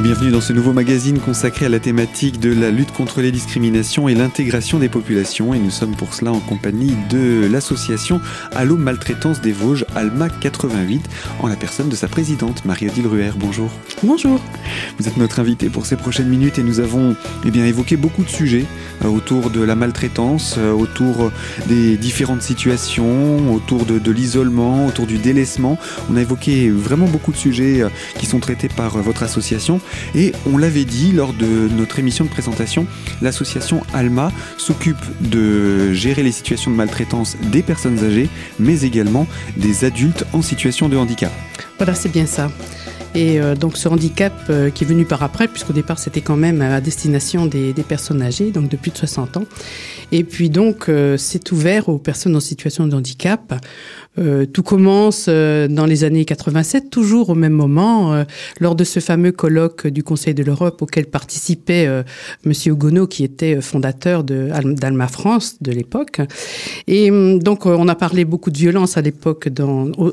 Et bienvenue dans ce nouveau magazine consacré à la thématique de la lutte contre les discriminations et l'intégration des populations. Et nous sommes pour cela en compagnie de l'association Allo Maltraitance des Vosges, Alma 88, en la personne de sa présidente, Marie-Odile Ruher. Bonjour. Bonjour. Vous êtes notre invité pour ces prochaines minutes et nous avons eh bien, évoqué beaucoup de sujets euh, autour de la maltraitance, euh, autour des différentes situations, autour de, de l'isolement, autour du délaissement. On a évoqué vraiment beaucoup de sujets euh, qui sont traités par votre association. Et on l'avait dit lors de notre émission de présentation, l'association Alma s'occupe de gérer les situations de maltraitance des personnes âgées, mais également des adultes en situation de handicap. Voilà, c'est bien ça. Et euh, donc ce handicap euh, qui est venu par après, puisqu'au départ c'était quand même à destination des, personnes âgées, donc de plus de 60 ans. Et puis donc euh, c'est ouvert aux personnes en situation de handicap. Euh, tout commence euh, dans les années 87, toujours au même moment, euh, lors de ce fameux colloque du Conseil de l'Europe auquel participait euh, Monsieur Ogono, qui était fondateur d'Alma France de l'époque. Et donc on a parlé beaucoup de violence à l'époque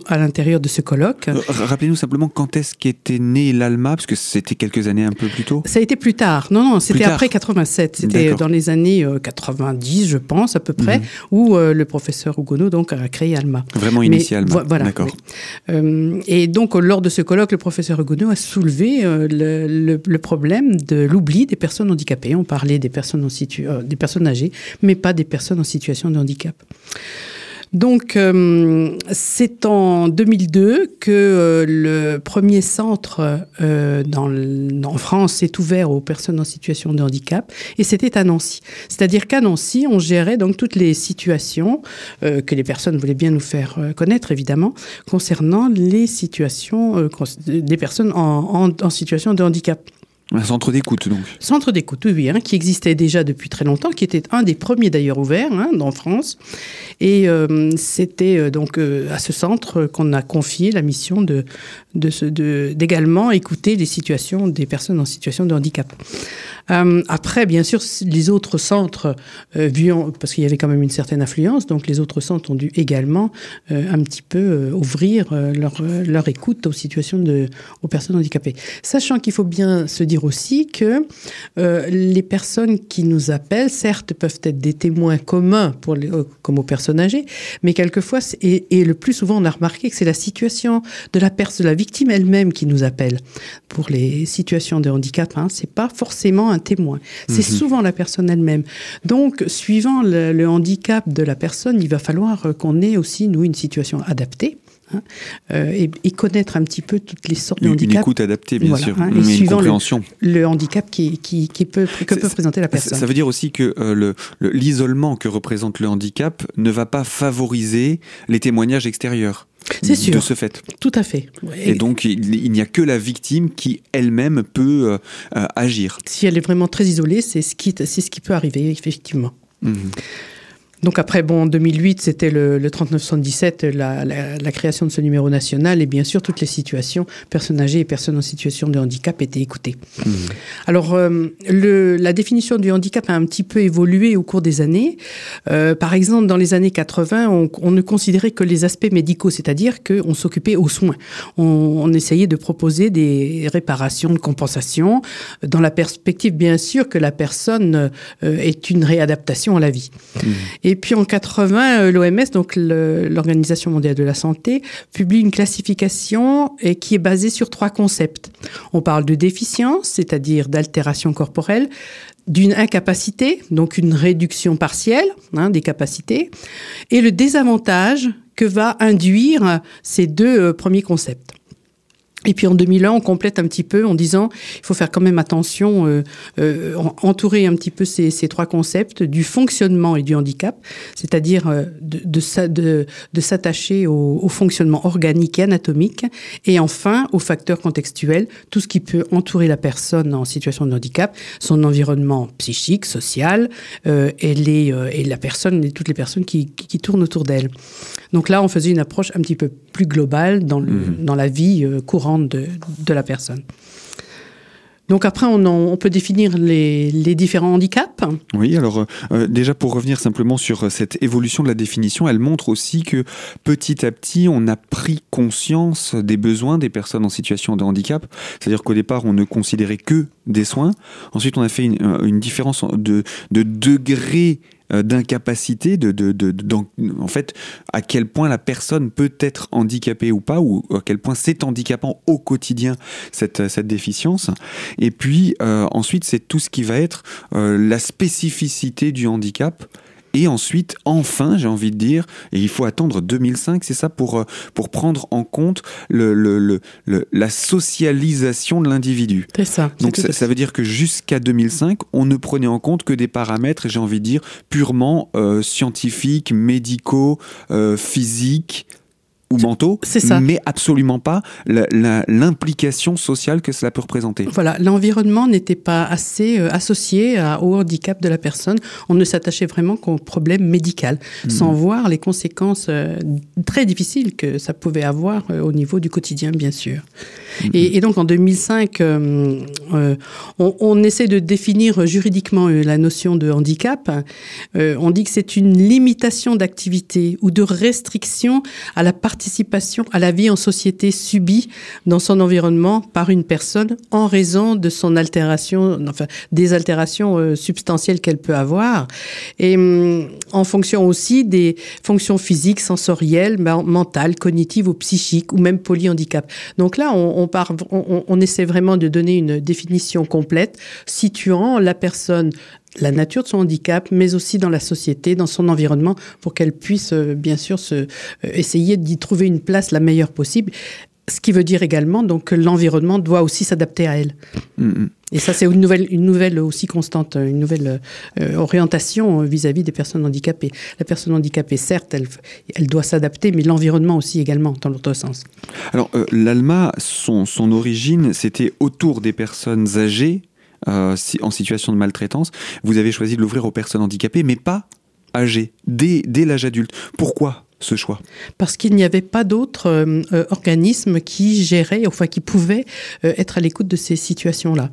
à l'intérieur de ce colloque. Rappelez-nous simplement quand est-ce qu'était né l'Alma, parce que c'était quelques années un peu plus tôt. Ça a été plus tard. Non, non, c'était après 87. C'était dans les années 90, je pense à peu près, mmh. où le professeur Ogono donc a créé Alma. Vraiment vraiment. Mais, voilà. D'accord. Oui. Euh, et donc, lors de ce colloque, le professeur Hugonot a soulevé euh, le, le, le, problème de l'oubli des personnes handicapées. On parlait des personnes, en situ... Euh, des personnes âgées, mais pas des personnes en situation de handicap. Donc, euh, c'est en 2002 que euh, le premier centre euh, dans en France est ouvert aux personnes en situation de handicap, et c'était à Nancy. C'est-à-dire qu'à Nancy, on gérait donc toutes les situations que les personnes voulaient bien nous faire connaître, évidemment, concernant les situations des personnes en situation de handicap. Un centre d'écoute, donc. Centre d'écoute, oui, hein, qui existait déjà depuis très longtemps, qui était un des premiers d'ailleurs ouverts hein, en France. Et euh, c'était euh, donc euh, à ce centre qu'on a confié la mission de, d'également écouter les situations des personnes en situation de handicap. Euh, après, bien sûr, les autres centres, euh, parce qu'il y avait quand même une certaine influence, donc les autres centres ont dû également euh, un petit peu euh, ouvrir leur, écoute aux situations de, aux personnes handicapées. Sachant qu'il faut bien se dire aussi que les personnes qui nous appellent, certes, peuvent être des témoins communs pour comme aux personnes âgées, mais quelquefois, et, le plus souvent, on a remarqué que c'est la situation de la personne, la victime elle-même qui nous appelle pour les situations de handicap. Hein, c'est pas forcément un témoin, c'est mmh. souvent la personne elle-même. Donc, suivant le, le handicap de la personne, il va falloir qu'on ait aussi nous une situation adaptée. Hein, euh, et, et, connaître un petit peu toutes les sortes de handicap. Une écoute adaptée, bien voilà, sûr. Hein, et mais suivant le, le, handicap qui, qui, qui peut, que peut présenter la personne. Ça veut dire aussi que euh, l'isolement que représente le handicap ne va pas favoriser les témoignages extérieurs. C'est sûr. De ce fait. Tout à fait. Et, et donc, il, il n'y a que la victime qui elle-même peut euh, euh, agir. Si elle est vraiment très isolée, c'est ce, qui, ce qui peut arriver, effectivement. Mmh. Donc après, bon, en 2008, c'était le, le 3917, la, la, la, création de ce numéro national, et bien sûr, toutes les situations, personnes âgées et personnes en situation de handicap étaient écoutées. Mmh. Alors, euh, le, la définition du handicap a un petit peu évolué au cours des années. Euh, par exemple, dans les années 80, on, on ne considérait que les aspects médicaux, c'est-à-dire qu'on s'occupait aux soins. On, on, essayait de proposer des réparations, de compensation, dans la perspective, bien sûr, que la personne euh, est une réadaptation à la vie. Mmh. Et puis en 80, euh, l'OMS, donc l'Organisation mondiale de la santé, publie une classification et qui est basée sur trois concepts. On parle de déficience, c'est-à-dire d'altération corporelle, d'une incapacité, donc une réduction partielle hein, des capacités, et le désavantage que va induire ces deux euh, premiers concepts. Et puis en 2001, on complète un petit peu en disant il faut faire quand même attention, euh, euh, entourer un petit peu ces, trois concepts du fonctionnement et du handicap, c'est-à-dire euh, de, s'attacher au, fonctionnement organique et anatomique, et enfin aux facteurs contextuels, tout ce qui peut entourer la personne en situation de handicap, son environnement psychique, social, euh, et, les, euh, et la personne et toutes les personnes qui, qui tournent autour d'elle. Donc là, on faisait une approche un petit peu plus globale dans, le, mmh. dans la vie euh, courante de, de la personne. Donc après, on, peut définir les, différents handicaps. Oui, alors euh, déjà pour revenir simplement sur cette évolution de la définition, elle montre aussi que petit à petit, on a pris conscience des besoins des personnes en situation de handicap. C'est-à-dire qu'au départ, on ne considérait que des soins. Ensuite, on a fait une, une différence de, de degré euh, d'incapacité, de, de, de, en fait, à quel point la personne peut être handicapée ou pas, ou à quel point c'est handicapant au quotidien cette, cette déficience. Et puis euh, ensuite, c'est tout ce qui va être euh, la spécificité du handicap et ensuite, enfin, j'ai envie de dire, et il faut attendre 2005, c'est ça, pour, euh, pour prendre en compte le, le, la socialisation de l'individu. C'est ça. Donc ça, veut dire que jusqu'à 2005, on ne prenait en compte que des paramètres, j'ai envie de dire, purement euh, scientifiques, médicaux, euh, physiques, ou mentaux, mais absolument pas l'implication sociale que cela peut représenter. Voilà, l'environnement n'était pas assez euh, associé au handicap de la personne. On ne s'attachait vraiment qu'au problème médical, hmm. sans voir les conséquences euh, très difficiles que ça pouvait avoir euh, au niveau du quotidien, bien sûr. Hmm. Et, donc en 2005, on, on, essaie de définir juridiquement la notion de handicap. on dit que c'est une limitation d'activité ou de restriction à la partie participation à la vie en société subie dans son environnement par une personne en raison de son altération, enfin des altérations euh, substantielles qu'elle peut avoir, et hum, en fonction aussi des fonctions physiques, sensorielles, mentales, cognitives ou psychiques, ou même polyhandicap. Donc là, on, on, on, on essaie vraiment de donner une définition complète situant la personne la nature de son handicap, mais aussi dans la société, dans son environnement, pour qu'elle puisse euh, bien sûr se, euh, essayer d'y trouver une place la meilleure possible. Ce qui veut dire également donc que l'environnement doit aussi s'adapter à elle. Mm-hmm. Et ça, c'est une nouvelle, une nouvelle aussi constante, une nouvelle euh, orientation vis-à-vis des personnes handicapées. La personne handicapée, certes, elle, elle doit s'adapter, mais l'environnement aussi également, dans l'autre sens. Alors, l'ALMA, son, son origine, c'était autour des personnes âgées euh, en situation de maltraitance, vous avez choisi de l'ouvrir aux personnes handicapées, mais pas âgées, dès, dès l'âge adulte. Pourquoi? Ce choix Parce qu'il n'y avait pas d'autres euh, euh, organismes qui géraient, enfin qui pouvaient euh, être à l'écoute de ces situations-là.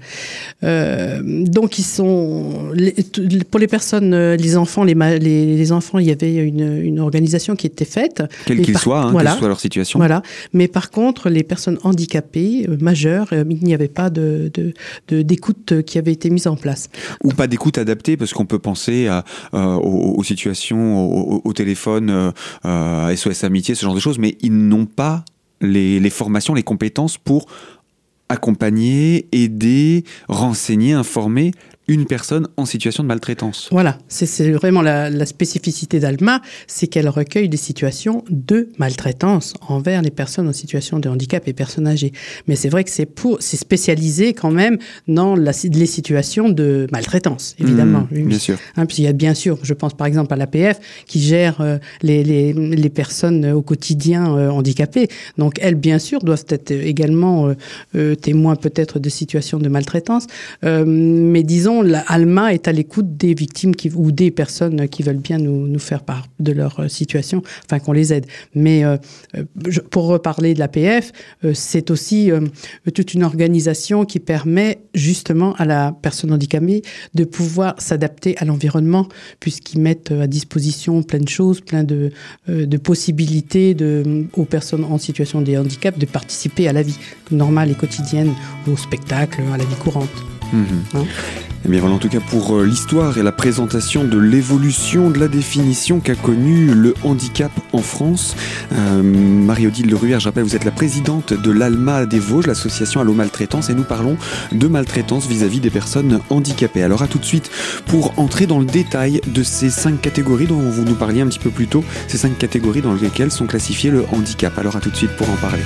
donc ils sont pour les personnes, les enfants, les, les, enfants, il y avait une, une organisation qui était faite. Quel qu'il soit, hein, quelle soit leur situation. Voilà. Mais par contre, les personnes handicapées majeures, il n'y avait pas de d'écoute qui avait été mise en place. Ou pas d'écoute adaptée, parce qu'on peut penser à, aux, situations au, téléphone. SOS euh, Amitié, ce genre de choses, mais ils n'ont pas les, formations, les compétences pour accompagner, aider, renseigner, informer une personne en situation de maltraitance. Voilà, c'est vraiment la, spécificité d'Alma, c'est qu'elle recueille des situations de maltraitance envers les personnes en situation de handicap et personnes âgées. Mais c'est vrai que c'est pour, c'est spécialisé quand même dans la, les situations de maltraitance, évidemment. Mmh, bien sûr. Hein, puis il y a bien sûr, je pense par exemple à l'APF qui gère euh, les, les, les, personnes au quotidien euh, handicapées. Donc elles, bien sûr, doivent être également euh, témoins peut-être de situations de maltraitance. mais disons Alma est à l'écoute des victimes ou des personnes qui veulent bien nous, faire part de leur euh, situation, enfin qu'on les aide. Mais euh, euh, pour reparler de l'APF, c'est aussi toute une organisation qui permet justement à la personne handicapée de pouvoir s'adapter à l'environnement, puisqu'ils mettent à disposition plein de choses, plein de, possibilités aux personnes en situation de handicap de participer à la vie normale et quotidienne, au spectacle, à la vie courante. Hein eh bien voilà en tout cas pour euh, l'histoire et la présentation de l'évolution de la définition qu'a connue le handicap en France. Euh, Marie-Odile Leruère, je rappelle, vous êtes la présidente de l'ALMA des Vosges, l'association Allo Maltraitance, et nous parlons de maltraitance vis-à-vis des personnes handicapées. Alors à tout de suite pour entrer dans le détail de ces cinq catégories dont vous nous parliez un petit peu plus tôt, ces cinq catégories dans lesquelles sont classifiés le handicap. Alors à tout de suite pour en parler.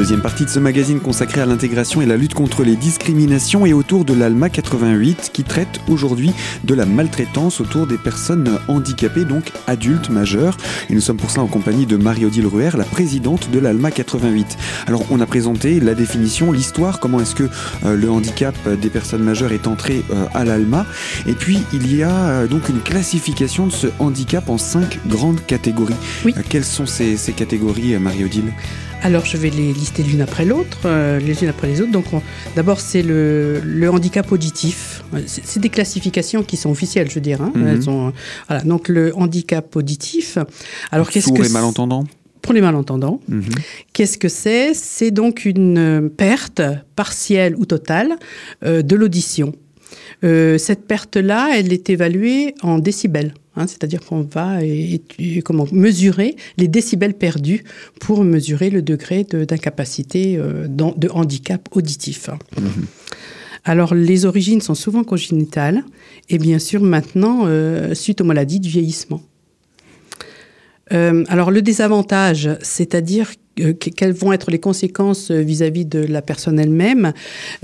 Deuxième partie de ce magazine consacré à l'intégration et la lutte contre les discriminations et autour de l'ALMA 88 qui traite aujourd'hui de la maltraitance autour des personnes handicapées, donc adultes majeurs. Et nous sommes pour ça en compagnie de Marie-Odile Ruher, la présidente de l'ALMA 88. Alors on a présenté la définition, l'histoire, comment est-ce que euh, le handicap des personnes majeures est entré euh, à l'ALMA. Et puis il y a euh, donc une classification de ce handicap en cinq grandes catégories. Oui. quelles sont ces, ces catégories, Marie-Odile? Alors, je vais les lister l'une après l'autre, euh, les unes après les autres. Donc, d'abord, c'est le, handicap auditif. C'est des classifications qui sont officielles, je veux dire. Hein. Mhm. sont, voilà. Donc, le handicap auditif. Alors, qu'est-ce que les malentendants pour les malentendants. Mhm. Qu'est-ce que c'est? C'est donc une perte partielle ou totale euh, de l'audition. Euh, cette perte-là, elle est évaluée en décibels. Hein, c'est-à-dire qu'on va comment, mesurer les décibels perdus pour mesurer le degré d'incapacité, euh, de, handicap auditif. Mhm. Alors, les origines sont souvent congénitales et bien sûr maintenant euh, suite aux maladies du vieillissement. alors, le désavantage, c'est-à-dire quelles vont être les conséquences euh, vis-à-vis de la personne elle-même.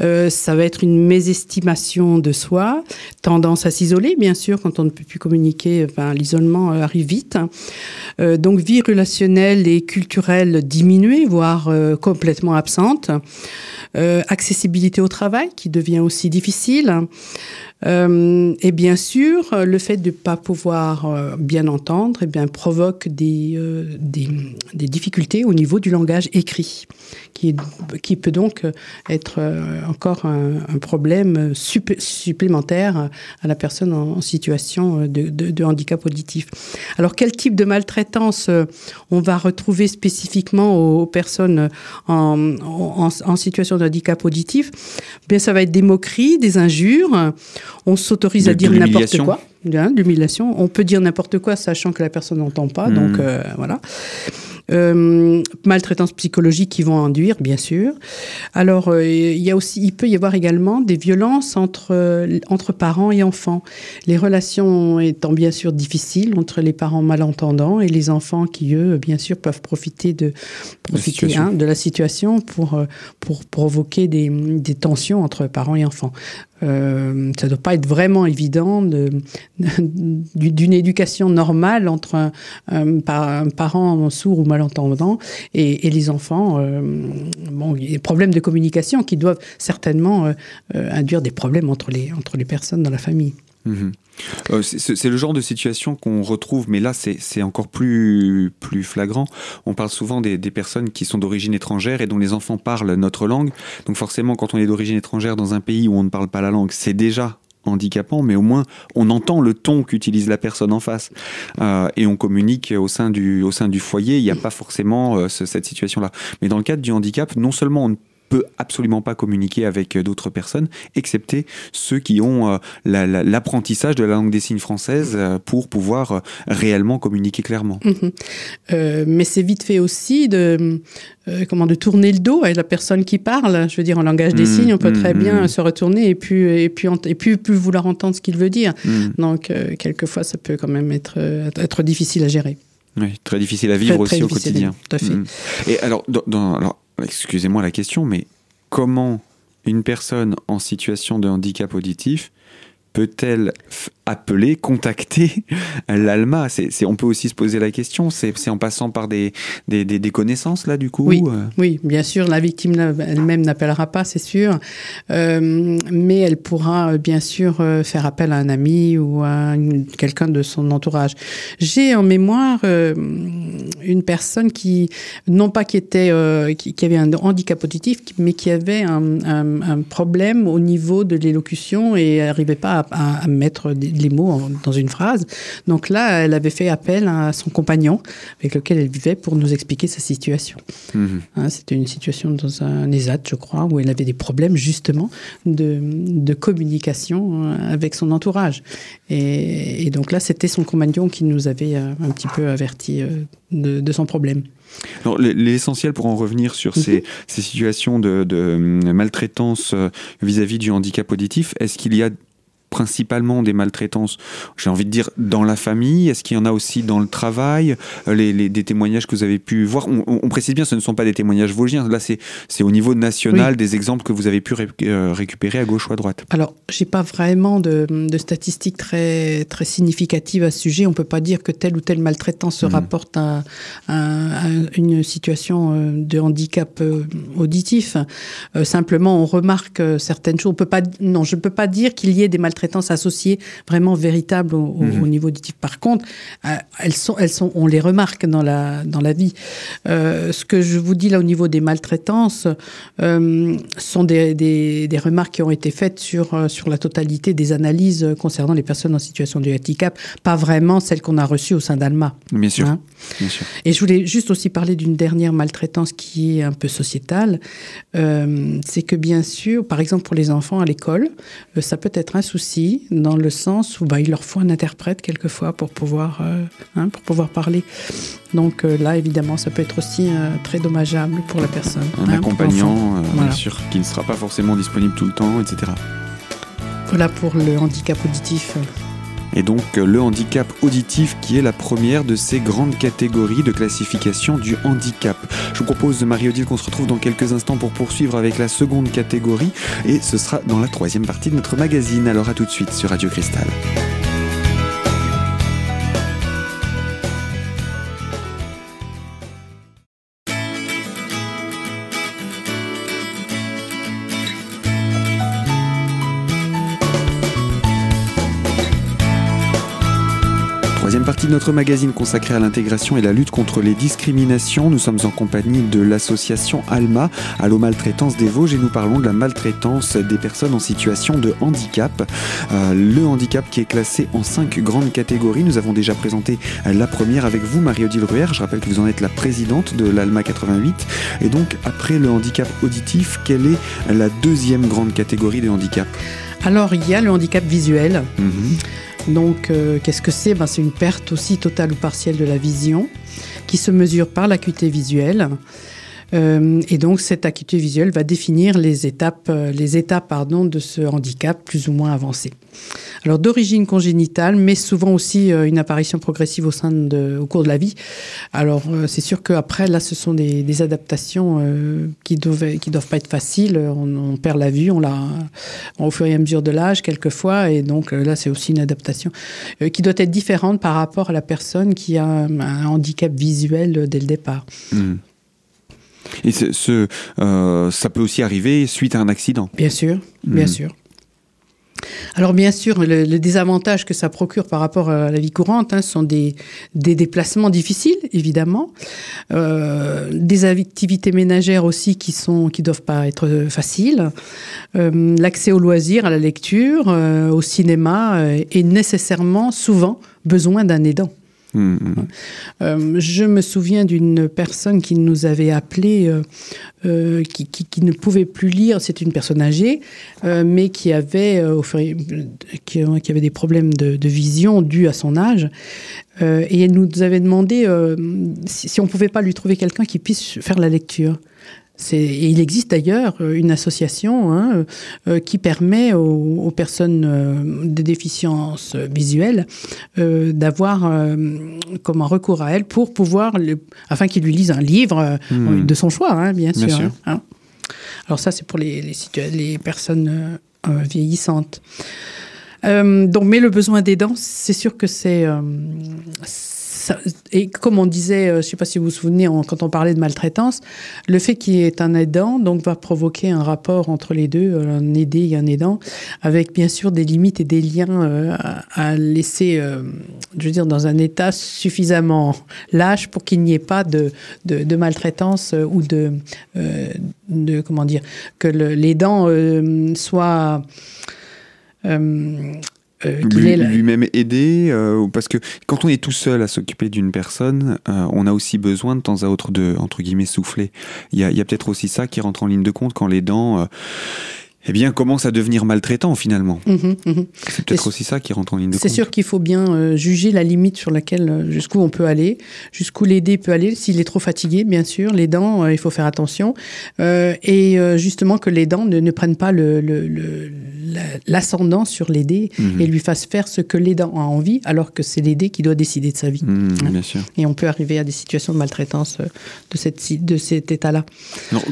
Euh, ça va être une mésestimation de soi, tendance à s'isoler, bien sûr, quand on ne peut plus communiquer, l'isolement arrive vite. donc vie relationnelle et culturelle diminuée, voire complètement absente. accessibilité au travail qui devient aussi difficile. Euh, et bien sûr, le fait de ne pas pouvoir euh, bien entendre eh bien, provoque des, euh, des, difficultés au niveau du langage écrit, qui, peut donc être encore un, problème supplémentaire à la personne en, situation de, handicap auditif. Alors, quel type de maltraitance on va retrouver spécifiquement aux, personnes en, situation de handicap auditif? Bien, ça va être des moqueries, des injures on s'autorise à dire n'importe quoi. L'humiliation. On peut dire n'importe quoi, sachant que la personne n'entend pas. Donc hmm. euh, voilà. Euh, maltraitance psychologique qui vont induire, bien sûr. Alors, euh, il y a aussi, il peut y avoir également des violences entre entre parents et enfants. Les relations étant bien sûr difficiles entre les parents malentendants et les enfants qui eux, bien sûr, peuvent profiter de profiter hein, de la situation pour pour provoquer des, des tensions entre parents et enfants. Euh, ça ne doit pas être vraiment évident d'une éducation normale entre un, un, parent sourd ou malentendant et, et les enfants. Euh, bon, il y a des problèmes de communication qui doivent certainement euh, induire des problèmes entre les, entre les personnes dans la famille. Mhm. Euh, c'est le genre de situation qu'on retrouve, mais là c'est encore plus, plus flagrant. On parle souvent des, personnes qui sont d'origine étrangère et dont les enfants parlent notre langue. Donc forcément, quand on est d'origine étrangère dans un pays où on ne parle pas la langue, c'est déjà handicapant, mais au moins on entend le ton qu'utilise la personne en face euh, et on communique au sein du, au sein du foyer. Il n'y a pas forcément euh, cette situation-là. Mais dans le cadre du handicap, non seulement on ne peut absolument pas communiquer avec euh, d'autres personnes, excepté ceux qui ont euh, l'apprentissage de la langue des signes française euh, pour pouvoir réellement communiquer clairement. Mhm. mais c'est vite fait aussi de, comment, de tourner le dos à la personne qui parle. Je veux dire, en langage des mhm. signes, on peut très mhm. bien se retourner et puis, et puis, et puis plus vouloir entendre ce qu'il veut dire. Donc, quelquefois, ça peut quand même être, être difficile à gérer. Oui, très difficile à vivre aussi au quotidien. Tout à fait. Et alors, dans, alors excusez-moi la question, mais comment une personne en situation de handicap auditif peut-elle appeler, contacter l'ALMA c'est, On peut aussi se poser la question, c'est, en passant par des, des, des, connaissances, là, du coup oui, euh? oui, bien sûr, la victime elle-même n'appellera pas, c'est sûr, euh, mais elle pourra euh, bien sûr faire appel à un ami ou à quelqu'un de son entourage. J'ai en mémoire une personne qui, non pas qui, était, qui, avait un handicap auditif, mais qui avait un, un, un problème au niveau de l'élocution et n'arrivait pas à à, mettre les mots dans une phrase. Donc là, elle avait fait appel à son compagnon avec lequel elle vivait pour nous expliquer sa situation. Mhm. Hein, c'était une situation dans un ESAT, je crois, où elle avait des problèmes justement de, de communication euh, avec son entourage. Et, donc là, c'était son compagnon qui nous avait euh, un petit peu averti euh, de, de son problème. L'essentiel pour en revenir sur ces, mhm. ces situations de, de maltraitance vis-à-vis -vis du handicap auditif, est-ce qu'il y a principalement des maltraitances, j'ai envie de dire, dans la famille Est-ce qu'il y en a aussi dans le travail? Les, Des témoignages que vous avez pu voir on, précise bien, ce ne sont pas des témoignages vosgiens. Là, c'est au niveau national des exemples que vous avez pu récupérer à gauche ou à droite. Alors, j'ai pas vraiment de, statistiques très, très significatives à ce sujet. On peut pas dire que telle ou telle maltraitance se mmh. rapporte à, une situation euh, de handicap euh, auditif. Euh, simplement, on remarque certaines choses. On peut pas, non, je ne peux pas dire qu'il y ait des maltraitances associées vraiment véritables au, mmh. niveau auditif. Par contre, elles sont, elles sont, on les remarque dans la, dans la vie. ce que je vous dis là au niveau des maltraitances sont des, des, des, remarques qui ont été faites sur, sur la totalité des analyses concernant les personnes en situation de handicap, pas vraiment celles qu'on a reçues au sein d'Alma. Bien sûr. Hein. Bien sûr. Et je voulais juste aussi parler d'une dernière maltraitance qui est un peu sociétale. Euh, c'est que bien sûr, par exemple pour les enfants à l'école, euh, ça peut être un souci dans le sens où bah, il leur faut un interprète quelquefois pour pouvoir, euh, hein, pour pouvoir parler. Donc là, évidemment, ça peut être aussi très dommageable pour la personne. Un hein, accompagnant, bien sûr, qui ne sera pas forcément disponible tout le temps, etc. Voilà pour le handicap auditif et donc le handicap auditif qui est la première de ces grandes catégories de classification du handicap. Je vous propose, Marie-Odile, qu'on se retrouve dans quelques instants pour poursuivre avec la seconde catégorie et ce sera dans la troisième partie de notre magazine. Alors à tout de suite sur Radio Cristal. Partie de notre magazine consacré à l'intégration et la lutte contre les discriminations. Nous sommes en compagnie de l'association ALMA, Allo Maltraitance des Vosges, et nous parlons de la maltraitance des personnes en situation de handicap. Euh, le handicap qui est classé en cinq grandes catégories. Nous avons déjà présenté la première avec vous, Marie-Odile Ruher. Je rappelle que vous en êtes la présidente de l'ALMA 88. Et donc, après le handicap auditif, quelle est la deuxième grande catégorie de handicap Alors, il y a le handicap visuel. Mhm. Donc, euh, qu'est-ce que c'est? Ben, C'est une perte aussi totale ou partielle de la vision qui se mesure par l'acuité visuelle. Euh, et donc, cette acuité visuelle va définir les étapes, euh, les étapes pardon, de ce handicap plus ou moins avancé. Alors, d'origine congénitale, mais souvent aussi euh, une apparition progressive au, cours de la vie. Alors, c'est sûr qu'après, là, ce sont des, adaptations qui doivent, qui doivent pas être faciles. On, perd la vue, au fur et à mesure de l'âge, quelquefois. Et donc, là, c'est aussi une adaptation qui doit être différente par rapport à la personne qui a un, handicap visuel dès le départ. Mmh. Et ce, euh, ça peut aussi arriver suite à un accident. Bien sûr, bien hmm. sûr. Alors bien sûr, le, désavantage que ça procure par rapport à la vie courante hein, sont des, des, déplacements difficiles, évidemment, euh, des activités ménagères aussi qui sont qui doivent pas être faciles, euh, l'accès aux loisirs, à la lecture, au cinéma est nécessairement souvent besoin d'un aidant. Euh, je me souviens d'une personne qui nous avait appelé, euh, euh, qui, ne pouvait plus lire. C'est une personne âgée, mais qui avait, qui, avait des problèmes de, vision dus à son âge. et elle nous avait demandé si, si on pouvait pas lui trouver quelqu'un qui puisse faire la lecture. Et il existe d'ailleurs euh, une association hein, euh, euh, qui permet aux, personnes de déficience visuelle d'avoir comme un recours à elle pour pouvoir, afin qu'ils lui lisent un livre hmm. de son choix, hein, bien, sûr. Hein. Alors ça, c'est pour les, les, les personnes vieillissantes. donc, mais le besoin d'aidant, c'est sûr que c'est et comme on disait, euh, je ne sais pas si vous vous souvenez, quand on parlait de maltraitance, le fait qu'il y ait un aidant donc, va provoquer un rapport entre les deux, euh, un aidé et un aidant, avec bien sûr des limites et des liens euh, à laisser, je veux dire, dans un état suffisamment lâche pour qu'il n'y ait pas de, de, maltraitance ou de, de, comment dire, que l'aidant soit euh, lui-même aider euh, parce que quand on est tout seul à s'occuper d'une personne euh, on a aussi besoin de temps à autre de entre guillemets souffler il y a, peut-être aussi ça qui rentre en ligne de compte quand les dents eh bien, commence à devenir maltraitant finalement. Mhm, mhm. C'est peut-être aussi ça qui rentre en ligne de compte. C'est sûr qu'il faut bien euh, juger la limite sur laquelle, euh, jusqu'où on peut aller, jusqu'où l'aider peut aller. S'il est trop fatigué, bien sûr, les dents, euh, il faut faire attention. et justement que les dents ne, prennent pas l'ascendant sur l'aider mhm. et lui fassent faire ce que l'aidant a envie, alors que c'est l'aider qui doit décider de sa vie. Hein. bien sûr. Et on peut arriver à des situations de maltraitance de, cette, de cet état-là.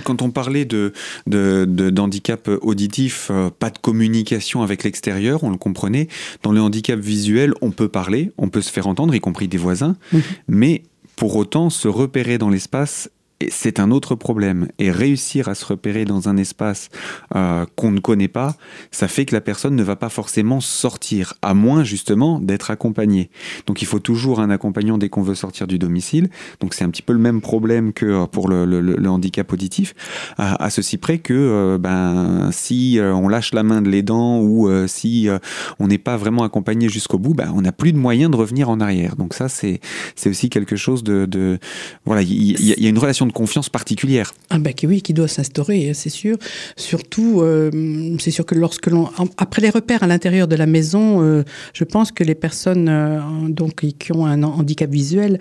Quand on parlait de, de, d'handicap auditif, euh, pas de communication avec l'extérieur, on le comprenait. Dans le handicap visuel, on peut parler, on peut se faire entendre, y compris des voisins, mhm. mais pour autant, se repérer dans l'espace c'est un autre problème. Et réussir à se repérer dans un espace euh, qu'on ne connaît pas, ça fait que la personne ne va pas forcément sortir, à moins justement d'être accompagnée. Donc il faut toujours un accompagnant dès qu'on veut sortir du domicile. Donc c'est un petit peu le même problème que euh, pour le, handicap auditif, à, ceci près que euh, ben, si on lâche la main de l'aidant ou si on n'est pas vraiment accompagné jusqu'au bout, ben, on n'a plus de moyens de revenir en arrière. Donc ça, c'est aussi quelque chose de... voilà, il y, a une relation de confiance particulière. Ah ben oui, qui doit s'instaurer, c'est sûr. Surtout, euh, c'est sûr que lorsque l'on, après les repères à l'intérieur de la maison, euh, je pense que les personnes euh, donc qui ont un handicap visuel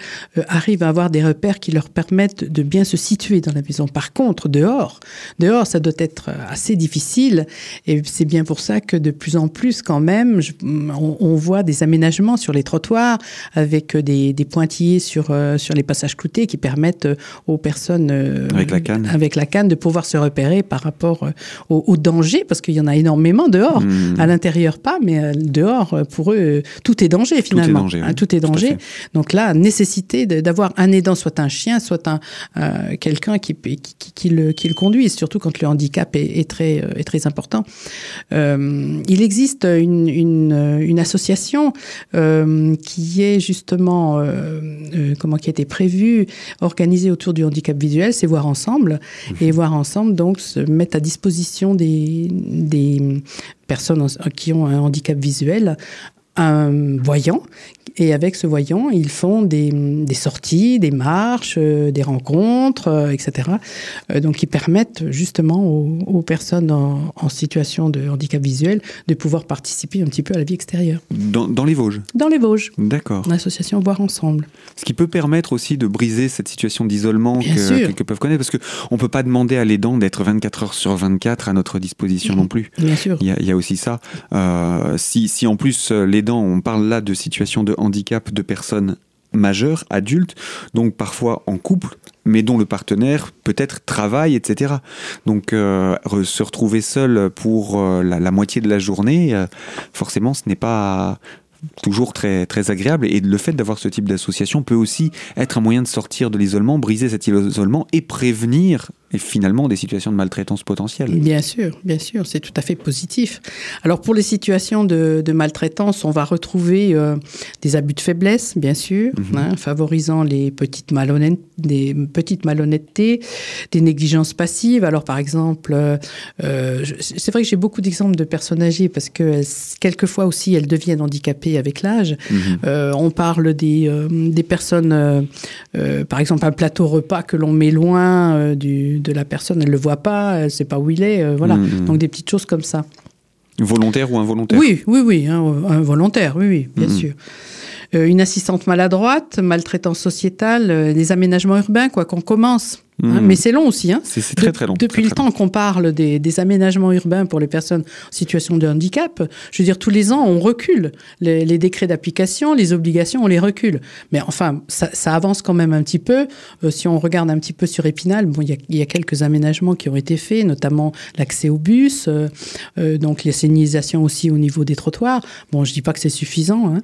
arrivent à avoir des repères qui leur permettent de bien se situer dans la maison. Par contre, dehors, dehors, ça doit être assez difficile, et c'est bien pour ça que de plus en plus, quand même, on, voit des aménagements sur les trottoirs avec des, des pointillés sur sur les passages cloutés qui permettent aux personnes euh, avec la canne, avec la canne, de pouvoir se repérer par rapport euh, au, danger, parce qu'il y en a énormément dehors. Hmm. À l'intérieur pas, mais euh, dehors pour eux tout est danger finalement. Tout est danger. Donc là, nécessité d'avoir un aidant, soit un chien, soit un quelqu'un qui, qui, le, qui le conduise, surtout quand le handicap est, très est très important. il existe une, une, une association qui est justement comment qui a été prévue, organisée autour du handicap visuel, c'est voir ensemble. Et voir ensemble, donc, se mettre à disposition des, des personnes qui ont un handicap visuel un voyant et avec ce voyant, ils font des, des sorties, des marches, euh, des rencontres, euh, etc. Euh, donc, qui permettent justement aux, personnes en, en, situation de handicap visuel de pouvoir participer un petit peu à la vie extérieure. Dans, dans les Vosges? Dans les Vosges. D'accord. L'association Voir Ensemble. Ce qui peut permettre aussi de briser cette situation d'isolement que, que, peuvent connaître, parce qu'on ne peut pas demander à l'aidant d'être 24 heures sur 24 à notre disposition non plus. Bien sûr. Il y a, il y a aussi ça. si, si en plus l'aidant, on parle là de situation de handicap de personnes majeures, adultes, donc parfois en couple, mais dont le partenaire peut-être travaille, etc. Donc euh, se retrouver seul pour euh, la, moitié de la journée, euh, forcément, ce n'est pas toujours très, très agréable. Et le fait d'avoir ce type d'association peut aussi être un moyen de sortir de l'isolement, briser cet isolement et prévenir et finalement des situations de maltraitance potentielle. Bien sûr, bien sûr, c'est tout à fait positif. Alors pour les situations de, de maltraitance, on va retrouver euh, des abus de faiblesse, bien sûr, mhm. hein, favorisant les petites, malhonnêtes, des petites malhonnêtetés, des négligences passives. Alors par exemple, euh, euh c'est vrai que j'ai beaucoup d'exemples de personnes âgées parce que quelquefois aussi elles deviennent handicapées avec l'âge. Mhm. Euh, on parle des, des personnes, par exemple un plateau repas que l'on met loin du de la personne, elle le voit pas, elle sait pas où il est, euh, voilà. Mm, mm. Donc des petites choses comme ça. Volontaire ou involontaire? Oui, oui, oui, hein, volontaire, oui, oui, bien mm, sûr. Euh, une assistante maladroite, maltraitance sociétale, euh, des aménagements urbains, quoi qu'on commence. Hein, hmm. mais c'est long aussi. Hein. C'est très très long. Depuis le temps qu'on parle des, aménagements urbains pour les personnes en situation de handicap, je veux dire, tous les ans, on recule. Les, décrets d'application, les obligations, on les recule. Mais enfin, ça, avance quand même un petit peu. Euh, si on regarde un petit peu sur Épinal, bon, il y, a quelques aménagements qui ont été faits, notamment l'accès aux bus, euh, euh, donc les signalisations aussi au niveau des trottoirs. Bon, je dis pas que c'est suffisant, hein,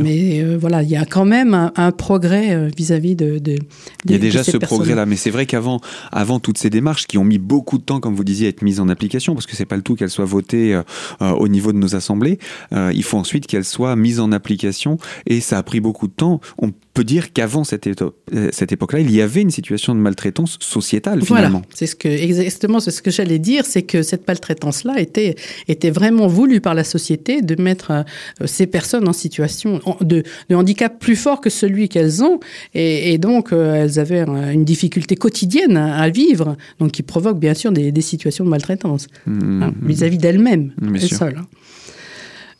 mais voilà, il y a quand même un, progrès vis-à-vis de, de, Il y a déjà ce progrès-là, mais c'est vrai qu'avant avant toutes ces démarches qui ont mis beaucoup de temps, comme vous disiez, à être mises en application, parce que c'est pas le tout qu'elles soient votées euh, euh, au niveau de nos assemblées, euh, il faut ensuite qu'elles soient mises en application et ça a pris beaucoup de temps. On peut dire qu'avant cette, euh, cette époque-là, il y avait une situation de maltraitance sociétale finalement. Voilà, c'est ce que exactement c'est ce que j'allais dire, c'est que cette maltraitance-là était était vraiment voulue par la société de mettre euh, ces personnes en situation de, de, handicap plus fort que celui qu'elles ont, et, donc euh, elles avaient une difficulté quotidienne à, vivre, donc qui provoque bien sûr des, des situations de maltraitance mmh, hein, mmh. vis-à-vis d'elles-mêmes, elles seules.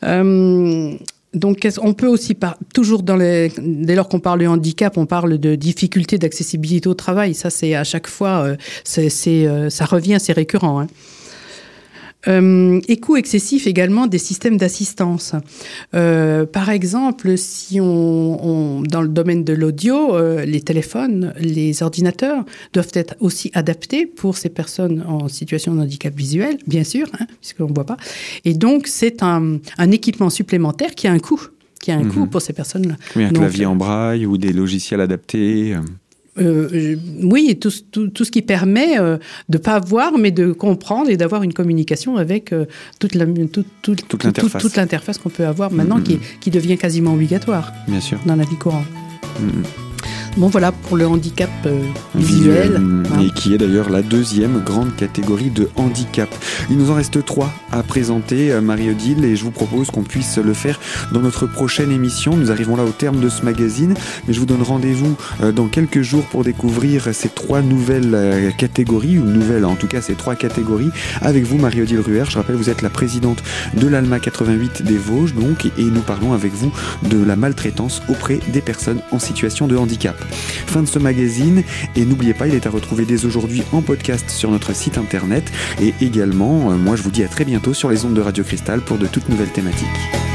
Hein. Donc, on peut aussi, toujours dans les, dès lors qu'on parle de handicap, on parle de difficultés d'accessibilité au travail. Ça, c'est à chaque fois, euh, euh, ça revient, c'est récurrent. Hein. Euh, et coût excessif également des systèmes d'assistance. Euh, par exemple, si on, dans le domaine de l'audio, euh, les téléphones, les ordinateurs doivent être aussi adaptés pour ces personnes en situation de handicap visuel, bien sûr, hein, puisqu'on ne voit pas. Et donc, c'est un, un équipement supplémentaire qui a un coût qui a un coût mhm. pour ces personnes-là. Oui, un clavier en braille ou des logiciels adaptés. Euh, oui, tout, tout, tout, ce qui permet euh, de ne pas voir, mais de comprendre et d'avoir une communication avec euh, toute, la, toute, toute l'interface qu'on peut avoir maintenant, qui, qui, devient quasiment obligatoire Bien sûr. dans la vie courante. Bon, voilà pour le handicap euh, visuel. Et qui est d'ailleurs la deuxième grande catégorie de handicap. Il nous en reste trois à présenter, euh, Marie-Odile, et je vous propose qu'on puisse le faire dans notre prochaine émission. Nous arrivons là au terme de ce magazine, mais je vous donne rendez-vous euh, dans quelques jours pour découvrir ces trois nouvelles catégories, ou nouvelles en tout cas ces trois catégories, avec vous, Marie-Odile Ruher. Je rappelle, vous êtes la présidente de l'ALMA 88 des Vosges, donc, et nous parlons avec vous de la maltraitance auprès des personnes en situation de handicap. Fin de ce magazine et n'oubliez pas, il est à retrouver dès aujourd'hui en podcast sur notre site internet et également, euh, moi je vous dis à très bientôt sur les ondes de Radio Cristal pour de toutes nouvelles thématiques.